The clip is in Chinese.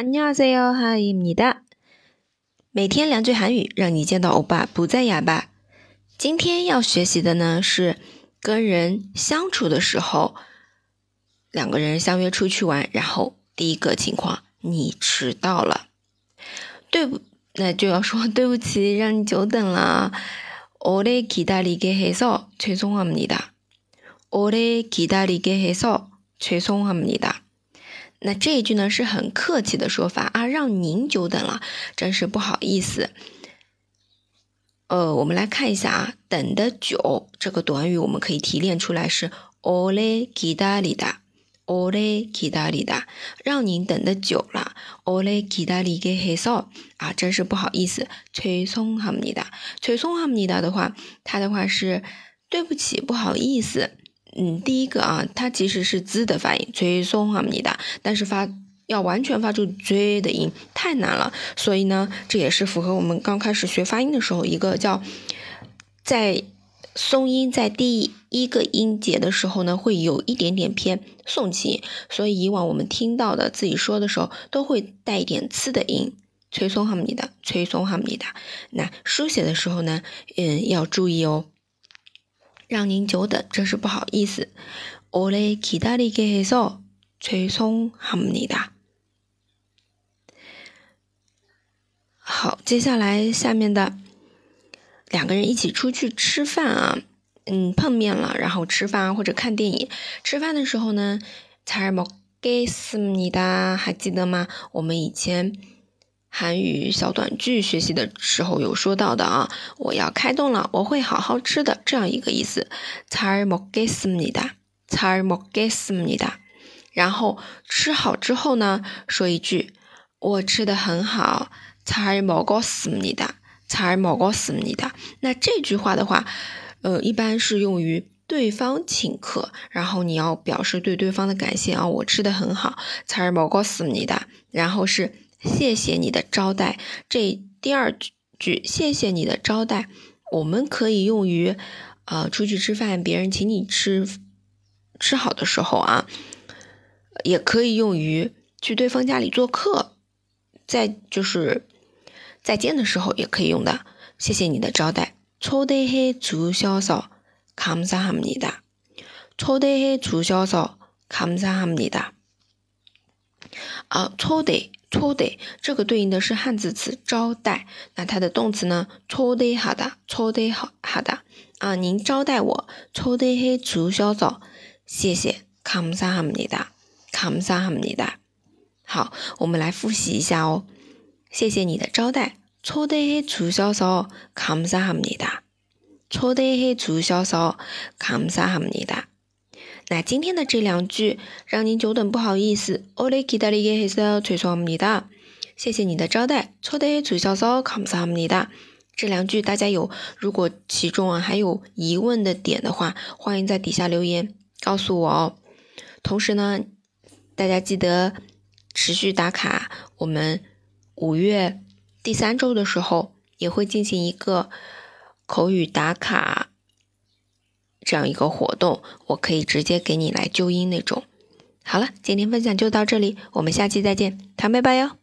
안녕하세요，하입니 다。 每天两句韩语，让你见到欧巴不再哑巴。今天要学习的呢是跟人相处的时候，两个人相约出去玩，然后第一个情况你迟到了，对不？那就要说对不起，让你久等了。오래기다리게해서죄송합니 다。 오래기다리게해서죄송합니 다。 那这一句呢是很客气的说法啊，让您久等了，真是不好意思。呃，我们来看一下啊，等的久这个短语我们可以提炼出来是，Oleh kita Lida，Oleh kita Lida，让您等的久了，Oleh kita Liga Heso。啊，真是不好意思，催送哈姆尼达，催送哈姆尼达的话，它的话是，对不起，不好意思。嗯，第一个啊，它其实是 z 的发音，吹松哈姆尼达，但是发要完全发出最的音太难了，所以呢，这也是符合我们刚开始学发音的时候一个叫在松音在第一个音节的时候呢，会有一点点偏送气，所以以往我们听到的自己说的时候都会带一点呲的音，吹松哈姆尼达，吹松哈姆尼达。那书写的时候呢，嗯，要注意哦。让您久等，真是不好意思。오래기다리게해서죄송합니 다。 好，接下来下面的两个人一起出去吃饭啊，嗯，碰面了，然后吃饭或者看电影。吃饭的时候呢，잘먹겠습니 다， 还记得吗？我们以前。 韩语小短句学习的时候有说到的啊，我要开动了，我会好好吃的这样一个意思。잘먹겠습니 다， 잘먹겠습니 다。 然后吃好之后呢，说一句我吃的很好。잘먹었습니 다， 잘먹었습니 다。 那这句话的话，呃，一般是用于对方请客，然后你要表示对对方的感谢啊，我吃的很好。잘먹었습니 다。 然后是。 谢谢你的招待。这第二句，谢谢你的招待，我们可以用于，呃，出去吃饭，别人请你吃吃好的时候啊，也可以用于去对方家里做客，在就是再见的时候也可以用的。谢谢你的招待。초대해주셔서감사합니 다。 초대해주셔서감사합니 다。 啊，초대 招待这个对应的是汉字词招待，那它的动词呢？招待哈哒，招待哈哈哒啊！您招待我，招待是主小少，谢谢，感谢哈姆你哒，感谢哈姆你哒。好，我们来复习一下哦。谢谢你的招待，招待是主小少，感谢哈姆你哒，招待是主小少，感谢哈姆你哒。那今天的这两句让您久等不好意思，오래기다리게해서죄송합니 다。 谢谢你的招待，초대해주셔서감사합니 다。 这两句大家有如果其中啊还有疑问的点的话，欢迎在底下留言告诉我哦。同时呢，大家记得持续打卡，我们五月第三周的时候也会进行一个口语打卡。 这样一个活动，我可以直接给你来纠音那种。好了，今天分享就到这里，我们下期再见，谈拜拜哟。